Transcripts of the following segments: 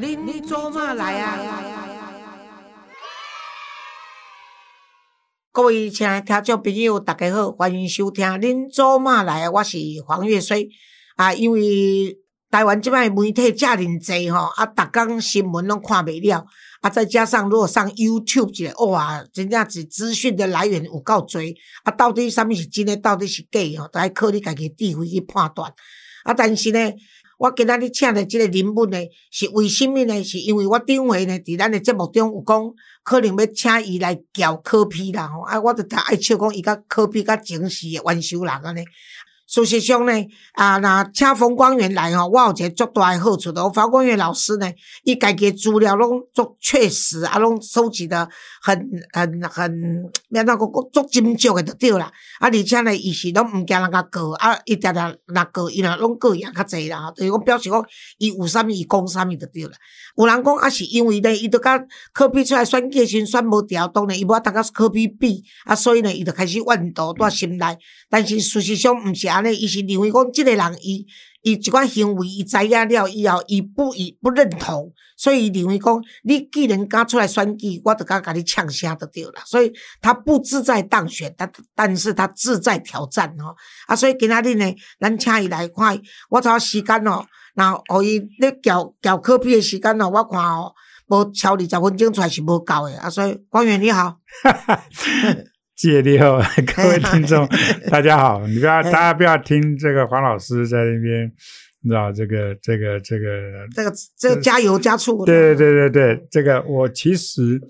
恁做嘛来啊？各位亲爱听众朋友，大家好，欢迎收听《恁做嘛来》，我是黄月水啊。因为台湾即摆媒体遮尔济吼，啊，逐工新闻拢看袂了，啊，再加上如果上 YouTube 一个，哇，真正是资讯的来源有够多，啊，到底啥物是真诶，到底是假吼，都爱靠你家己智慧去判断。啊，但是呢。我今仔日请的即个人物呢，是为什么呢？是因为我顶回呢，伫咱的节目中有讲，可能要请伊来教科批啦吼，啊，我就爱笑讲伊甲科批甲前世的元首人安尼。事实上呢，啊，那请冯光远来吼，我有一个足大的好处的。冯光远老师呢，伊家己资料拢足确实，啊，拢收集的很、很、很，免那个足精足的就对啦。啊，而且呢，伊是拢毋惊人家告，啊，伊定定若告，伊若拢告赢较济啦。就是讲表示讲，伊有啥物伊讲啥物就对啦。有人讲啊，是因为呢，伊都甲科比出来选举时选无调，当然伊无当甲科比比，啊，所以呢，伊就开始怨毒在心内。但是事实上毋是安。尼，伊是认为讲，即个人伊伊即款行为，伊知影了以后，伊不伊不认同，所以认为讲，你既然敢出来选举，我就敢甲你呛声就对了。所以他不自在当选，但但是他自在挑战吼。啊，所以今仔日呢，咱请伊来看，我找时间哦，那互伊咧交交科比的时间哦，我看哦，无超二十分钟出来是无够的。啊，所以官员你好。谢谢好，各位听众，大家好。你不要，大家不要听这个黄老师在那边，你知道这个这个这个这个这个加油加醋。对对对对对，这个我其实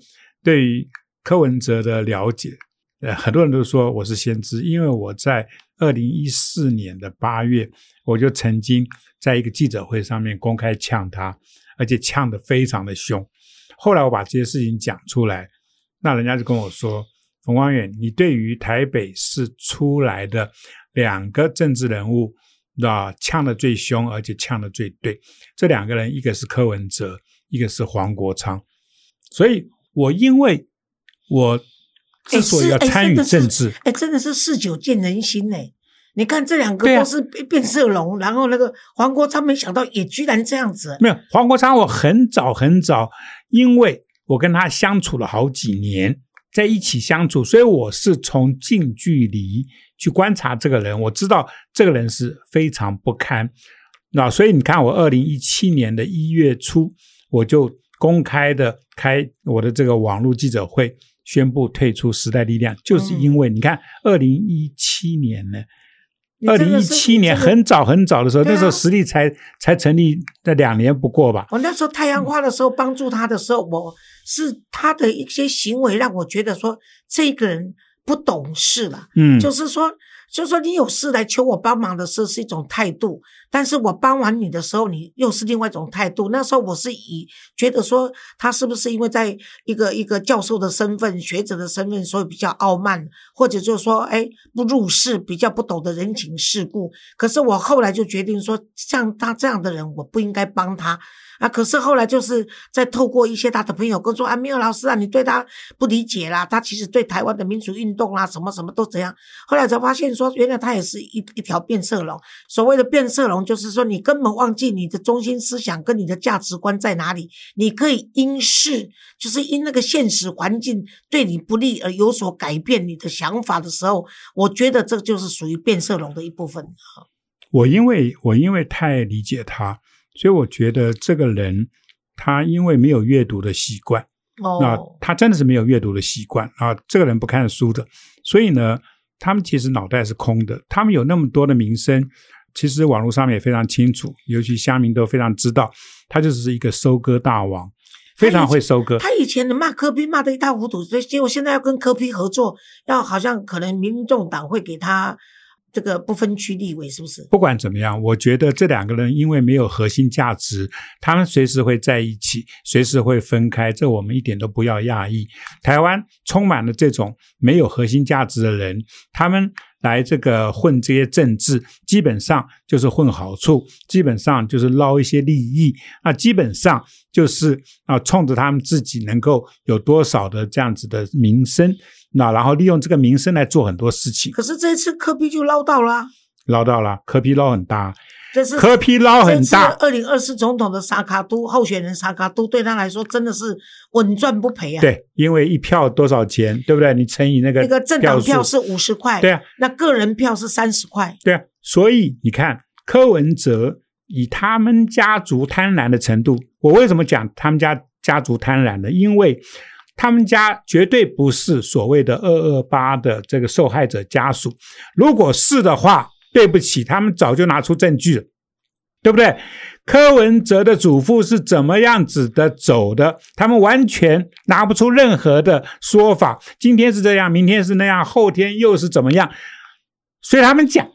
对于柯文哲的了解，呃，很多人都说我是先知，因为我在二零一四年的八月，我就曾经在一个记者会上面公开呛他，而且呛得非常的凶。后来我把这些事情讲出来，那人家就跟我说。冯光远，你对于台北市出来的两个政治人物，啊，呛的最凶，而且呛的最对。这两个人，一个是柯文哲，一个是黄国昌。所以，我因为我之所以要参与政治，哎，真的是事久见人心呢。你看，这两个都是变色龙，然后那个黄国昌，没想到也居然这样子。没有黄国昌，我很早很早，因为我跟他相处了好几年。在一起相处，所以我是从近距离去观察这个人，我知道这个人是非常不堪。那所以你看，我二零一七年的一月初，我就公开的开我的这个网络记者会，宣布退出时代力量，就是因为你看，二零一七年呢，二零一七年很早很早的时候，那时候实力才才成立的两年不过吧。我那时候太阳花的时候帮助他的时候，我。是他的一些行为让我觉得说这个人不懂事了，嗯，就是说，就是说你有事来求我帮忙的时候是一种态度，但是我帮完你的时候，你又是另外一种态度。那时候我是以觉得说他是不是因为在一个一个教授的身份、学者的身份，所以比较傲慢，或者就是说，哎，不入世，比较不懂得人情世故。可是我后来就决定说，像他这样的人，我不应该帮他。啊！可是后来就是在透过一些他的朋友跟说啊，没有老师啊，你对他不理解啦。他其实对台湾的民主运动啦，什么什么都怎样。后来才发现说，原来他也是一一条变色龙。所谓的变色龙，就是说你根本忘记你的中心思想跟你的价值观在哪里。你可以因事，就是因那个现实环境对你不利而有所改变你的想法的时候，我觉得这就是属于变色龙的一部分。我因为我因为太理解他。所以我觉得这个人，他因为没有阅读的习惯，那他真的是没有阅读的习惯啊。这个人不看书的，所以呢，他们其实脑袋是空的。他们有那么多的名声，其实网络上面也非常清楚，尤其乡民都非常知道，他就是一个收割大王，非常会收割。他以前骂柯比骂得一塌糊涂，所以结果现在要跟柯比合作，要好像可能民众党会给他。这个不分区立委是不是？不管怎么样，我觉得这两个人因为没有核心价值，他们随时会在一起，随时会分开，这我们一点都不要讶异。台湾充满了这种没有核心价值的人，他们来这个混这些政治，基本上就是混好处，基本上就是捞一些利益，那基本上就是啊，冲着他们自己能够有多少的这样子的名声。那然后利用这个名声来做很多事情。可是这一次科比就捞到了。捞到了，柯比捞很大，这是壳皮捞很大。二零二四总统的沙卡都候选人沙卡都对他来说真的是稳赚不赔啊。对，因为一票多少钱，对不对？你乘以那个那个政党票是五十块，对啊，那个人票是三十块，对啊。所以你看柯文哲以他们家族贪婪的程度，我为什么讲他们家家族贪婪呢？因为他们家绝对不是所谓的二二八的这个受害者家属，如果是的话，对不起，他们早就拿出证据了，对不对？柯文哲的祖父是怎么样子的走的？他们完全拿不出任何的说法。今天是这样，明天是那样，后天又是怎么样？所以他们讲。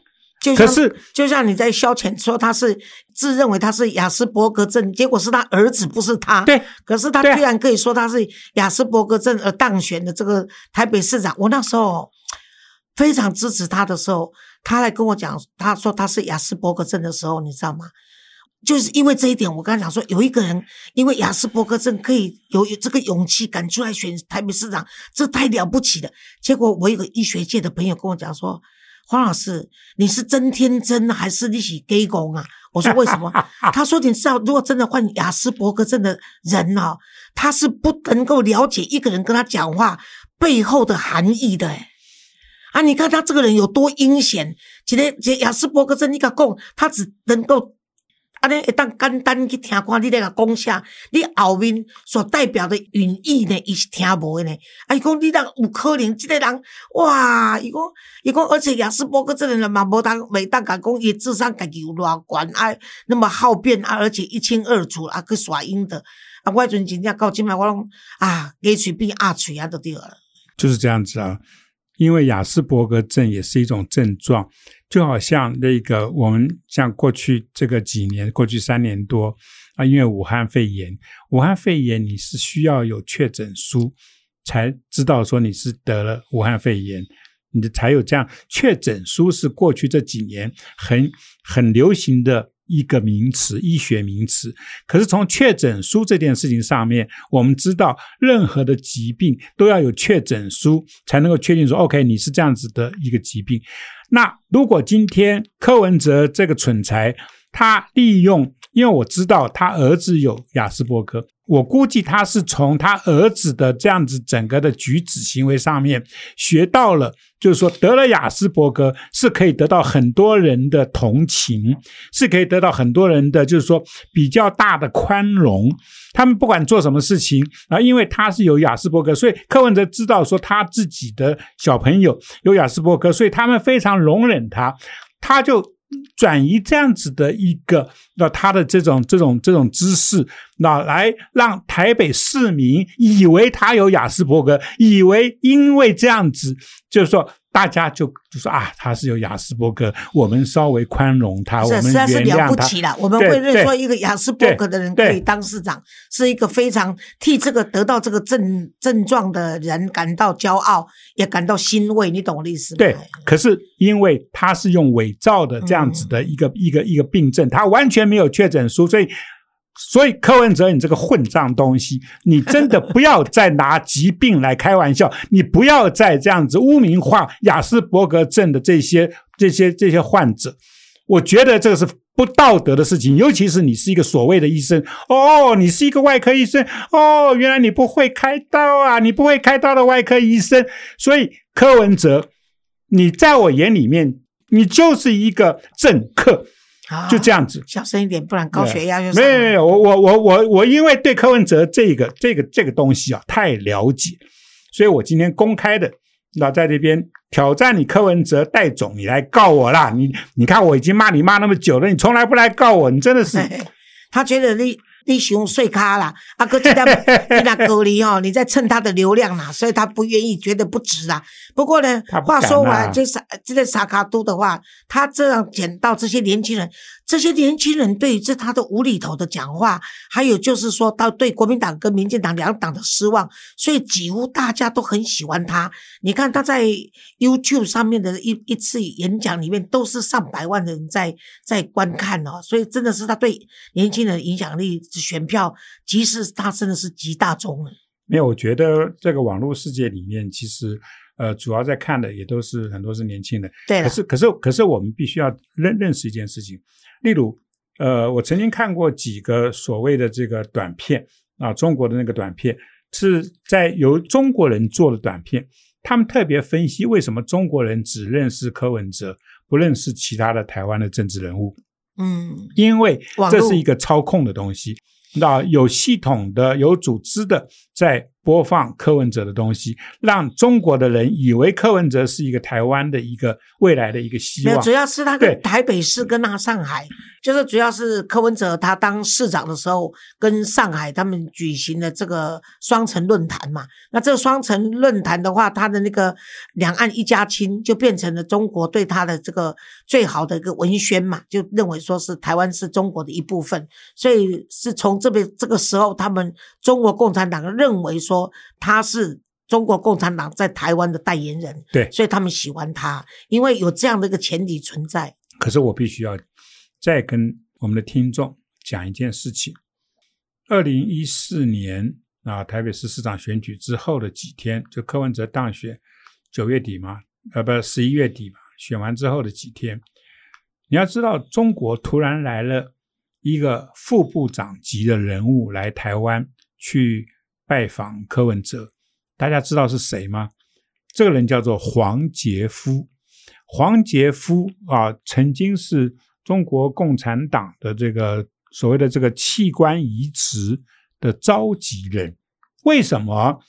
可是，就像你在消遣说他是自认为他是雅斯伯格症，结果是他儿子不是他。对，可是他居然可以说他是雅斯伯格症而当选的这个台北市长。我那时候非常支持他的时候，他来跟我讲，他说他是雅斯伯格症的时候，你知道吗？就是因为这一点，我刚才讲说，有一个人因为雅斯伯格症可以有这个勇气敢出来选台北市长，这太了不起了。结果我有个医学界的朋友跟我讲说。黄老师，你是真天真还是你是 gay 公啊？我说为什么？他说你知道，如果真的患雅斯伯格症的人哦，他是不能够了解一个人跟他讲话背后的含义的。啊，你看他这个人有多阴险。今天这雅斯伯格症，你敢讲他只能够。啊！你一旦简单去听看，你那个讲啥，你后面所代表的语义呢，伊是听无的呢。啊，伊讲你当有可能，这个人哇，伊讲伊讲，而且雅斯伯格这个人嘛，无当每当讲讲，伊智商家己有偌悬啊，那么好辩啊，而且一清二楚啊，去耍阴的啊，我迄阵真正到今麦，我拢啊，给嘴变阿嘴啊，都对了。就是这样子啊。因为雅斯伯格症也是一种症状，就好像那个我们像过去这个几年，过去三年多啊，因为武汉肺炎，武汉肺炎你是需要有确诊书才知道说你是得了武汉肺炎，你才有这样确诊书是过去这几年很很流行的。一个名词，医学名词。可是从确诊书这件事情上面，我们知道，任何的疾病都要有确诊书才能够确定说，OK，你是这样子的一个疾病。那如果今天柯文哲这个蠢材，他利用，因为我知道他儿子有雅斯伯格。我估计他是从他儿子的这样子整个的举止行为上面学到了，就是说得了雅斯伯格是可以得到很多人的同情，是可以得到很多人的就是说比较大的宽容。他们不管做什么事情啊，因为他是有雅斯伯格，所以柯文哲知道说他自己的小朋友有雅斯伯格，所以他们非常容忍他，他就。转移这样子的一个那他的这种这种这种姿势，那来让台北市民以为他有雅斯伯格，以为因为这样子，就是说。大家就就说啊，他是有雅斯伯格，我们稍微宽容他，我们实在是了不起了。我们会认说一个雅斯伯格的人可以当市长，是一个非常替这个得到这个症症状的人感到骄傲，也感到欣慰。你懂我的意思吗？对。可是因为他是用伪造的这样子的一个一个一个病症，他完全没有确诊书，所以。所以柯文哲，你这个混账东西，你真的不要再拿疾病来开玩笑，你不要再这样子污名化雅斯伯格症的这些、这些、这些患者。我觉得这个是不道德的事情，尤其是你是一个所谓的医生哦，你是一个外科医生哦，原来你不会开刀啊，你不会开刀的外科医生。所以柯文哲，你在我眼里面，你就是一个政客。就这样子，小声一点，不然高血压就没有没有。我我我我我，因为对柯文哲这个这个这个东西啊太了解，所以我今天公开的那在这边挑战你柯文哲戴总，你来告我啦！你你看我已经骂你骂那么久了，你从来不来告我，你真的是。他觉得你。你想睡咖啦，阿哥记得你那隔离哦，你在蹭他的流量啦，所以他不愿意，觉得不值啦。不过呢，话说回来，这是这个萨卡都的话，他这样捡到这些年轻人，这些年轻人对于这他的无厘头的讲话，还有就是说到对国民党跟民进党两党的失望，所以几乎大家都很喜欢他。你看他在 YouTube 上面的一一次演讲里面，都是上百万人在在观看哦，所以真的是他对年轻人影响力。选票，即使他真的是极大众了。没有，我觉得这个网络世界里面，其实呃，主要在看的也都是很多是年轻人。对，可是可是可是我们必须要认认识一件事情，例如，呃，我曾经看过几个所谓的这个短片啊，中国的那个短片是在由中国人做的短片，他们特别分析为什么中国人只认识柯文哲，不认识其他的台湾的政治人物。嗯，因为这是一个操控的东西，那有系统的、有组织的在播放柯文哲的东西，让中国的人以为柯文哲是一个台湾的一个未来的一个希望主。要是他对跟台北市跟那上海，就是主要是柯文哲他当市长的时候，跟上海他们举行的这个双城论坛嘛。那这个双城论坛的话，他的那个两岸一家亲就变成了中国对他的这个最好的一个文宣嘛，就认为说是台湾是中国的一部分，所以是从这边这个时候，他们中国共产党认为说他是。中国共产党在台湾的代言人，对所以他们喜欢他，因为有这样的一个前提存在。可是我必须要再跟我们的听众讲一件事情：二零一四年啊，台北市市长选举之后的几天，就柯文哲当选，九月底嘛，呃，不，十一月底嘛，选完之后的几天，你要知道，中国突然来了一个副部长级的人物来台湾去拜访柯文哲，大家知道是谁吗？这个人叫做黄杰夫。黄杰夫啊，曾经是中国共产党的这个所谓的这个器官移植的召集人。为什么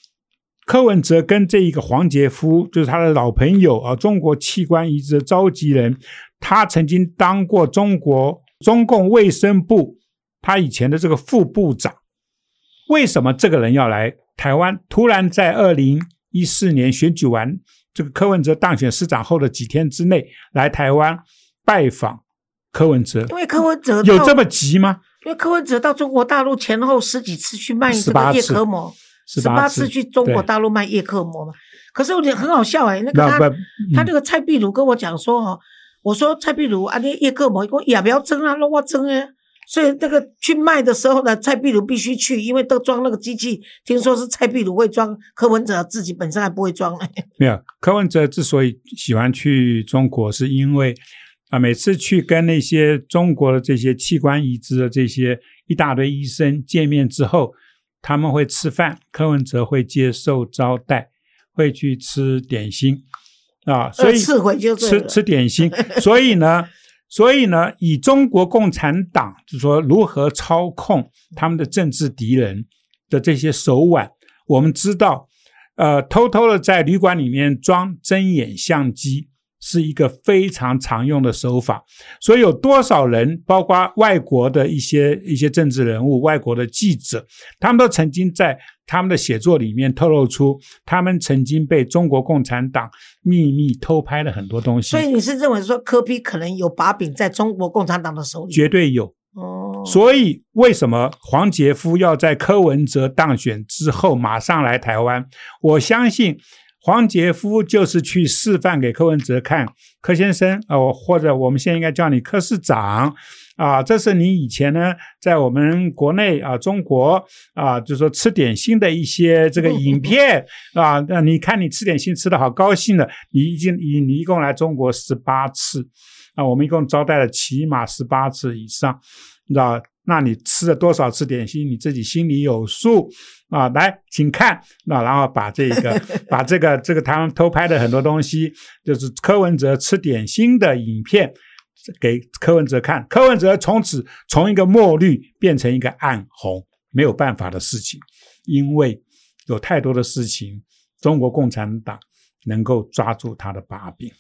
柯文哲跟这一个黄杰夫，就是他的老朋友啊，中国器官移植的召集人，他曾经当过中国中共卫生部他以前的这个副部长。为什么这个人要来台湾？突然在二零一四年选举完，这个柯文哲当选市长后的几天之内来台湾拜访柯文哲，因为柯文哲到有这么急吗？因为柯文哲到中国大陆前后十几次去卖这18个叶次克膜，十八次次去中国大陆卖叶克膜嘛。可是我觉得很好笑哎、那个他他那个蔡壁如跟我讲说哦，我说蔡壁如啊，那叶克膜，伊讲也不要争啊，让我争啊。所以那个去卖的时候呢，蔡壁如必须去，因为都装那个机器，听说是蔡壁如会装，柯文哲自己本身还不会装。没有，柯文哲之所以喜欢去中国，是因为啊，每次去跟那些中国的这些器官移植的这些一大堆医生见面之后，他们会吃饭，柯文哲会接受招待，会去吃点心啊，所以吃吃点心，所以呢。所以呢，以中国共产党就说如何操控他们的政治敌人的这些手腕，我们知道，呃，偷偷的在旅馆里面装针眼相机是一个非常常用的手法。所以有多少人，包括外国的一些一些政治人物、外国的记者，他们都曾经在他们的写作里面透露出，他们曾经被中国共产党秘密偷拍了很多东西。所以你是认为说柯批可能有把柄在中国共产党的手里？绝对有。哦，所以为什么黄杰夫要在柯文哲当选之后马上来台湾？我相信黄杰夫就是去示范给柯文哲看，柯先生哦，或者我们现在应该叫你柯市长啊，这是你以前呢在我们国内啊中国啊，就是说吃点心的一些这个影片 啊，那你看你吃点心吃的好高兴的，你已经你你一共来中国十八次。啊，我们一共招待了起码十八次以上，你知道？那你吃了多少次点心，你自己心里有数啊。来，请看，那然后把这个 把这个这个他们偷拍的很多东西，就是柯文哲吃点心的影片给柯文哲看，柯文哲从此从一个墨绿变成一个暗红，没有办法的事情，因为有太多的事情，中国共产党能够抓住他的把柄。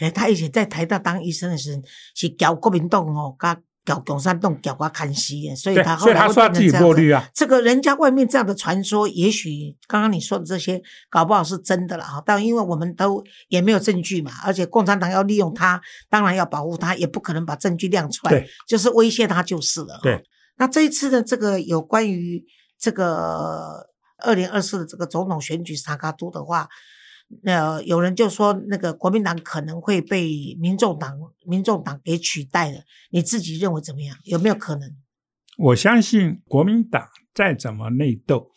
哎，他以前在台大当医生的时候，是搞国民党哦，跟搞共产党搞瓜看戏的，所以他，后来会所以他说他自己变成这样子过滤啊。这个人家外面这样的传说，也许刚刚你说的这些，搞不好是真的了哈。但因为我们都也没有证据嘛，而且共产党要利用他，当然要保护他，也不可能把证据亮出来，就是威胁他就是了。对，那这一次的这个有关于这个二零二四的这个总统选举萨卡都的话，呃，有人就说那个国民党可能会被民众党民众党给取代了，你自己认为怎么样？有没有可能？我相信国民党再怎么内斗，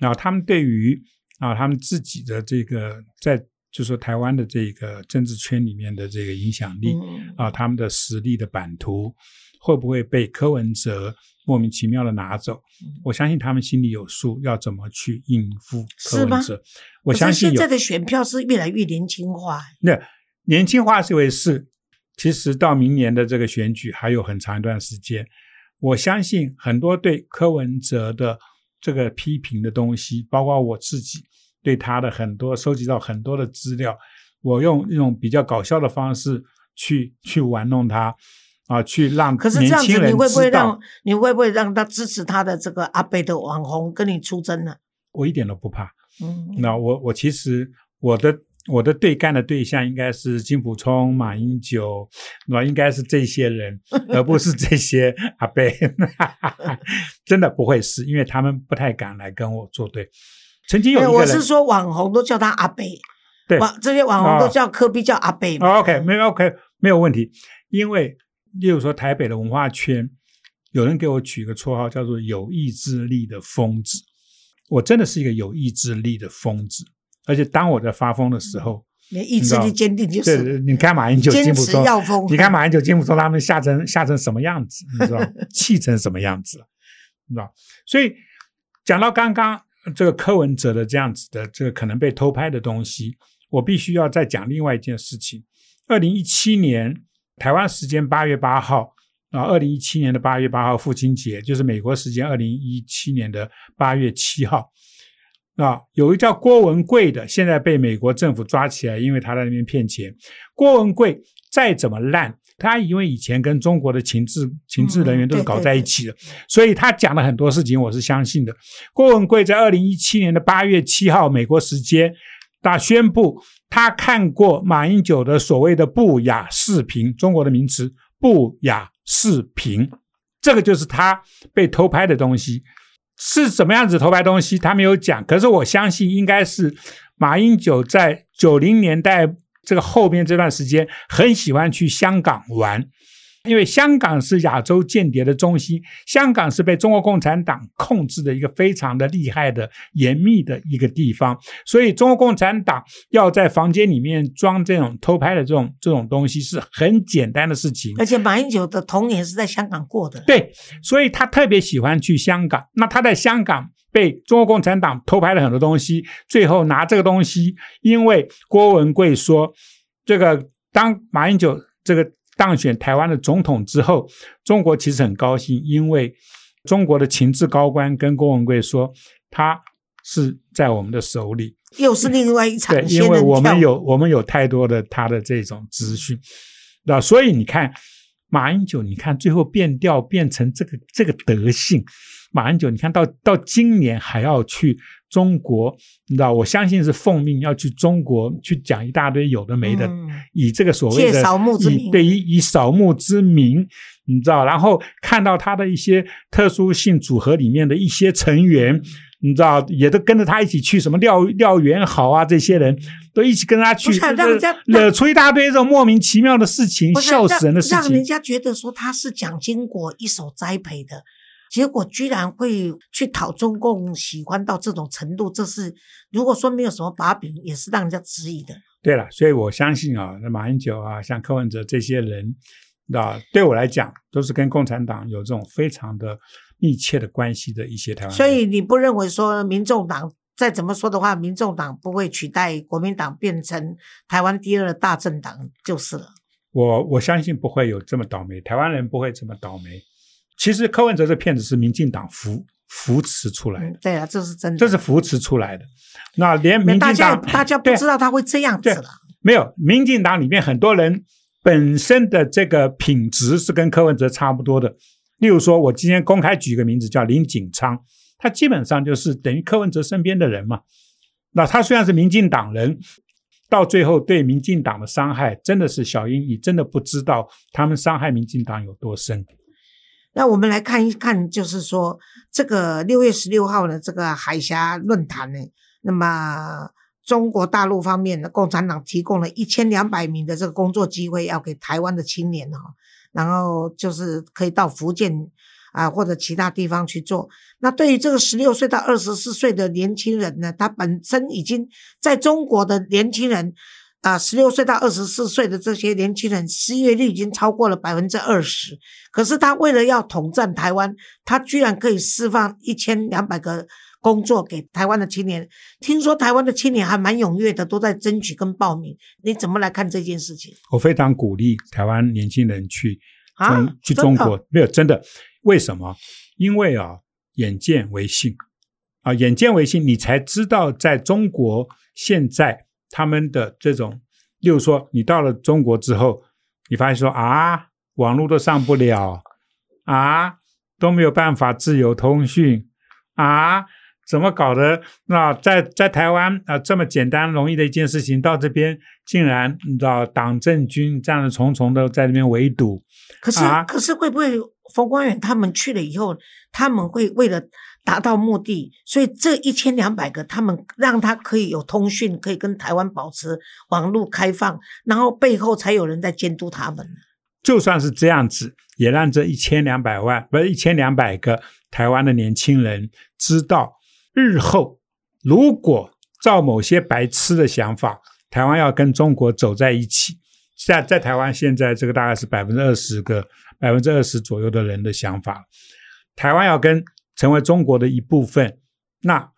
啊他们对于啊他们自己的这个在就说台湾的这个政治圈里面的这个影响力嗯啊，他们的实力的版图会不会被柯文哲莫名其妙的拿走？嗯我相信他们心里有数，要怎么去应付柯是吗文哲。我相信现在的选票是越来越年轻化，那年轻化是一回事，其实到明年的这个选举还有很长一段时间。我相信很多对柯文哲的这个批评的东西，包括我自己对他的很多收集到很多的资料，我用一种比较搞笑的方式去去玩弄他，啊，去让可是这样子，你会不会让你会不会让他支持他的这个阿贝的网红跟你出征呢？我一点都不怕。嗯，那我我其实我的我的对干的对象应该是金溥聪、马英九，那应该是这些人，而不是这些阿贝。真的不会是，因为他们不太敢来跟我作对。曾经有一哎个人，我是说网红都叫他阿贝，对网这些网红都叫科比叫阿贝。哦 OK，没有 OK，没有问题。因为例如说台北的文化圈，有人给我取个绰号叫做“有意志力的疯子”，我真的是一个有意志力的疯子。而且当我在发疯的时候，你意志力坚定就对，是对你看马英九、金坚持溥聪，要疯。你看马英九、金溥聪他们吓成吓成什么样子，你知道吗？气成什么样子了，你知道？所以讲到刚刚这个柯文哲的这样子的这个可能被偷拍的东西，我必须要再讲另外一件事情。二零一七年台湾时间八月八号啊，二零一七年的八月八号父亲节，就是美国时间二零一七年的八月七号。啊，有一个叫郭文贵的，现在被美国政府抓起来，因为他在那边骗钱。郭文贵再怎么烂，他因为以前跟中国的情治情治人员都是搞在一起的，所以他讲了很多事情，我是相信的。郭文贵在二零一七年的八月七号，美国时间，他宣布他看过马英九的所谓的不雅视频，中国的名词不雅视频，这个就是他被偷拍的东西。是怎么样子偷拍东西，他没有讲。可是我相信应该是马英九在九零年代这个后面这段时间，很喜欢去香港玩，因为香港是亚洲间谍的中心，香港是被中国共产党控制的一个非常的厉害的严密的一个地方，所以中国共产党要在房间里面装这种偷拍的这种这种东西是很简单的事情。而且马英九的童年是在香港过的，对，所以他特别喜欢去香港。那他在香港被中国共产党偷拍了很多东西，最后拿这个东西，因为郭文贵说，这个当马英九这个当选台湾的总统之后，中国其实很高兴，因为中国的情治高官跟郭文贵说，他是在我们的手里，又是另外一 场对，因为我们有我们有太多的他的这种资讯，那所以你看马英九，你看最后变调变成这个这个德性，马英九你看到到今年还要去中国，你知道，我相信是奉命要去中国去讲一大堆有的没的，嗯以这个所谓的扫墓之以名对以以扫墓之名，你知道，然后看到他的一些特殊性组合里面的一些成员。你知道，也都跟着他一起去，什么廖廖元豪啊，这些人都一起跟他去，让人家惹出一大堆这种莫名其妙的事情，笑死人的事情让让人。家觉得说他是蒋经国一手栽培的，结果居然会去讨中共喜欢到这种程度，这是如果说没有什么把柄，也是让人家质疑的。对了，所以我相信啊，那马英九啊，像柯文哲这些人，啊，对我来讲都是跟共产党有这种非常的密切的关系的一些台湾人。所以你不认为说民众党再怎么说的话，民众党不会取代国民党变成台湾第二大政党就是了。我我相信不会有这么倒霉，台湾人不会这么倒霉。其实柯文哲这骗子是民进党扶扶持出来的，嗯，对啊，这是真的。这是扶持出来的。那连民大家进党大家不知道他会这样子对了。没有，民进党里面很多人本身的这个品质是跟柯文哲差不多的。例如说，我今天公开举一个名字叫林景昌，他基本上就是等于柯文哲身边的人嘛。那他虽然是民进党人，到最后对民进党的伤害，真的是小英，你真的不知道他们伤害民进党有多深。那我们来看一看，就是说这个六月十六号呢，这个海峡论坛呢，那么中国大陆方面呢，共产党提供了一千两百名的这个工作机会，要给台湾的青年哈，然后就是可以到福建啊或者其他地方去做。那对于这个十六岁到二十四岁的年轻人呢，他本身已经在中国的年轻人。啊，十六岁到二十四岁的这些年轻人失业率已经超过了百分之二十。可是他为了要统战台湾，他居然可以释放一千两百个工作给台湾的青年。听说台湾的青年还蛮踊跃的，都在争取跟报名。你怎么来看这件事情？我非常鼓励台湾年轻人去啊中去中国，没有真的？为什么？因为啊，眼见为信啊，眼见为信，你才知道在中国现在。他们的这种，例如说，你到了中国之后，你发现说啊，网络都上不了，啊，都没有办法自由通讯，啊，怎么搞的？那在在台湾啊，这么简单容易的一件事情，到这边竟然你知道党政军这样的重重的在那边围堵。可是，啊可是会不会冯光远他们去了以后，他们会为了达到目的，所以这一千两百个他们让他可以有通讯，可以跟台湾保持网络开放，然后背后才有人在监督他们。就算是这样子，也让这一千两百万不是一千两百个台湾的年轻人知道，日后如果照某些白痴的想法，台湾要跟中国走在一起，在在台湾现在这个大概是百分之二十个百分之二十左右的人的想法，台湾要跟成为中国的一部分，那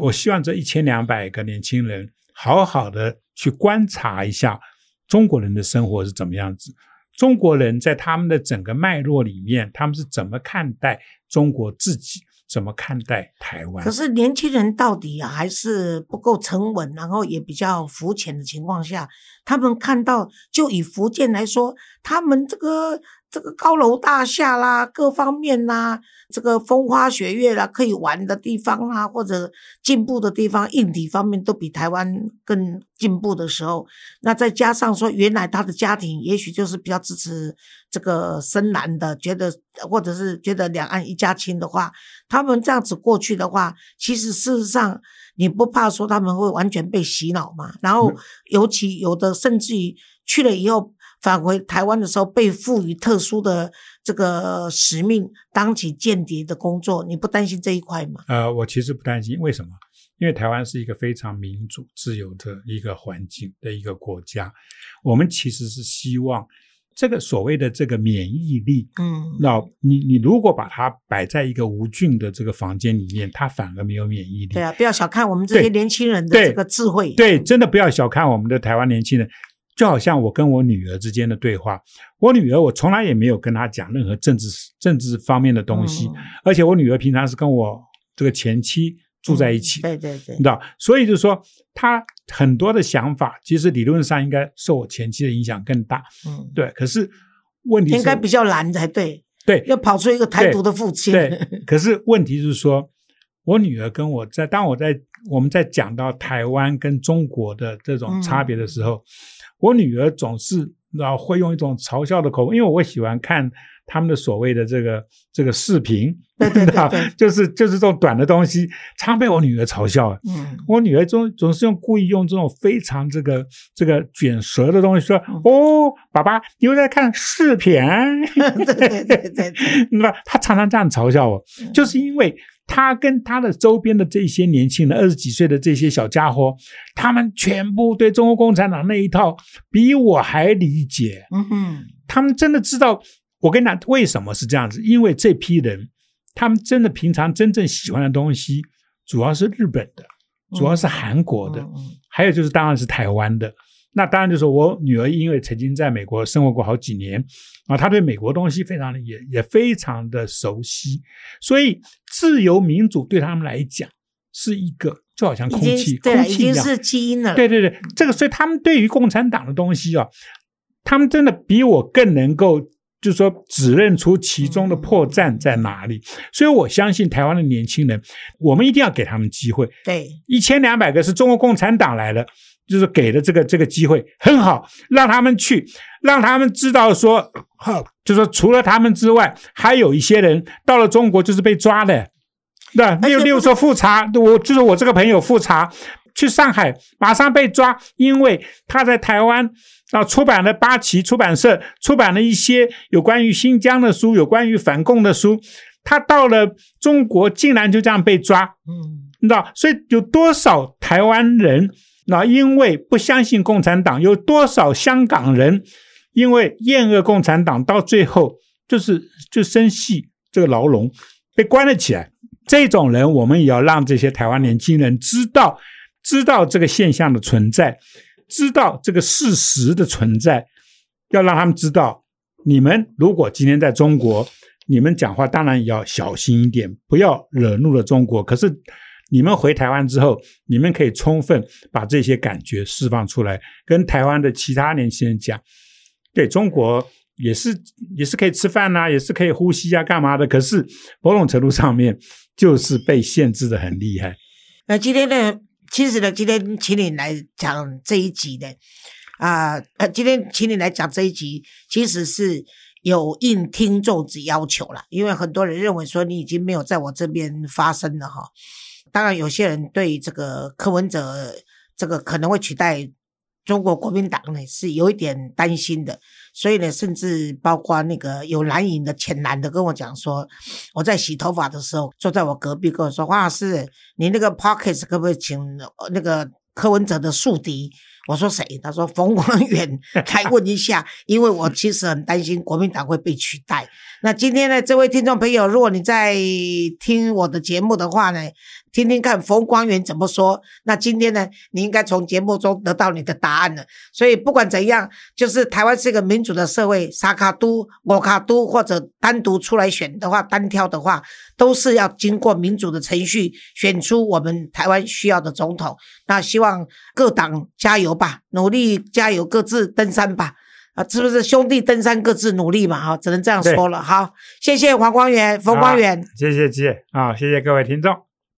我希望这一千两百个年轻人好好的去观察一下中国人的生活是怎么样子。中国人在他们的整个脉络里面，他们是怎么看待中国自己，怎么看待台湾可？是年轻人到底还是不够沉稳，然后也比较浮浅的情况下，他们看到就以福建来说，他们这个这个高楼大厦啦，各方面啦，这个风花雪月啦，可以玩的地方啦，或者进步的地方，硬体方面都比台湾更进步的时候，那再加上说，原来他的家庭也许就是比较支持这个深蓝的，觉得或者是觉得两岸一家亲的话，他们这样子过去的话，其实事实上你不怕说他们会完全被洗脑嘛？然后尤其有的甚至于去了以后返回台湾的时候，被赋予特殊的这个使命，当起间谍的工作，你不担心这一块吗？呃，我其实不担心，为什么？因为台湾是一个非常民主、自由的一个环境的一个国家，我们其实是希望这个所谓的这个免疫力，嗯，那你你如果把它摆在一个无菌的这个房间里面，它反而没有免疫力。对啊，不要小看我们这些年轻人的这个智慧。对，真的不要小看我们的台湾年轻人，就好像我跟我女儿之间的对话，我女儿我从来也没有跟她讲任何政治政治方面的东西，嗯。而且我女儿平常是跟我这个前妻住在一起，对对对。你知，道，所以就是说她很多的想法，其实理论上应该受我前妻的影响更大，嗯，对，可是问题是应该比较难才对，对。要跑出一个台独的父亲。对，可是问题是说，我女儿跟我在当我在我们在讲到台湾跟中国的这种差别的时候，我女儿总是然后会用一种嘲笑的口吻，因为我喜欢看他们的所谓的这个这个视频，对对 就是就是这种短的东西，常被我女儿嘲笑。嗯，我女儿总总是用故意用这种非常这个这个卷舌的东西说：“嗯哦，爸爸，你又在看视频。”对对对对对，那他 常常这样嘲笑我，嗯。就是因为他跟他的周边的这些年轻人，二十几岁的这些小家伙，他们全部对中国共产党那一套比我还理解，嗯哼，他们真的知道。我跟你讲，为什么是这样子？因为这批人，他们真的平常真正喜欢的东西，主要是日本的，主要是韩国的，嗯嗯还有就是当然是台湾的。那当然就是我女儿，因为曾经在美国生活过好几年啊，她对美国东西非常的也也非常的熟悉，所以自由民主对他们来讲是一个就好像空气对，空气是基因了。对对对，这个所以他们对于共产党的东西啊，他们真的比我更能够，就是说指认出其中的破绽在哪里。所以我相信台湾的年轻人，我们一定要给他们机会。对一千两百个是中国共产党来的，就是给了这个这个机会很好，让他们去，让他们知道说，好，就说除了他们之外，还有一些人到了中国就是被抓的。那例如例如说复查，我就是我这个朋友复查，去上海，马上被抓，因为他在台湾啊出版了八旗出版社出版了一些有关于新疆的书，有关于反共的书。他到了中国，竟然就这样被抓，嗯，你知道？所以有多少台湾人那因为不相信共产党，有多少香港人因为厌恶共产党，到最后就是就生系这个牢笼，被关了起来。这种人，我们也要让这些台湾年轻人知道，知道这个现象的存在，知道这个事实的存在，要让他们知道，你们如果今天在中国。你们讲话当然也要小心一点，不要惹怒了中国。可是你们回台湾之后，你们可以充分把这些感觉释放出来，跟台湾的其他年轻人讲，对中国也是也是可以吃饭呐，也是可以呼吸啊，干嘛的？可是某种程度上面就是被限制的很厉害。那今天呢，其实呢，今天请你来讲这一集的啊，呃，今天请你来讲这一集，其实是。有应听众之要求了，因为很多人认为说你已经没有在我这边发声了哈。当然，有些人对这个柯文哲这个可能会取代中国国民党呢，是有一点担心的。所以呢，甚至包括那个有蓝营的浅蓝的跟我讲说，我在洗头发的时候坐在我隔壁跟我说：“黄老师，你那个 pockets 可不可以请那个柯文哲的宿敌？”我说谁？他说冯光远 来问一下，因为我其实很担心国民党会被取代。那今天呢，这位听众朋友，如果你在听我的节目的话呢？听听看冯光远怎么说。那今天呢，你应该从节目中得到你的答案了。所以不管怎样，就是台湾是一个民主的社会，沙卡都、我卡都或者单独出来选的话，单挑的话，都是要经过民主的程序选出我们台湾需要的总统。那希望各党加油吧，努力加油，各自登山吧。啊，是不是兄弟登山各自努力嘛？哈，只能这样说了。好，谢谢黄光远、冯光远，谢谢姐啊，谢谢各位听众。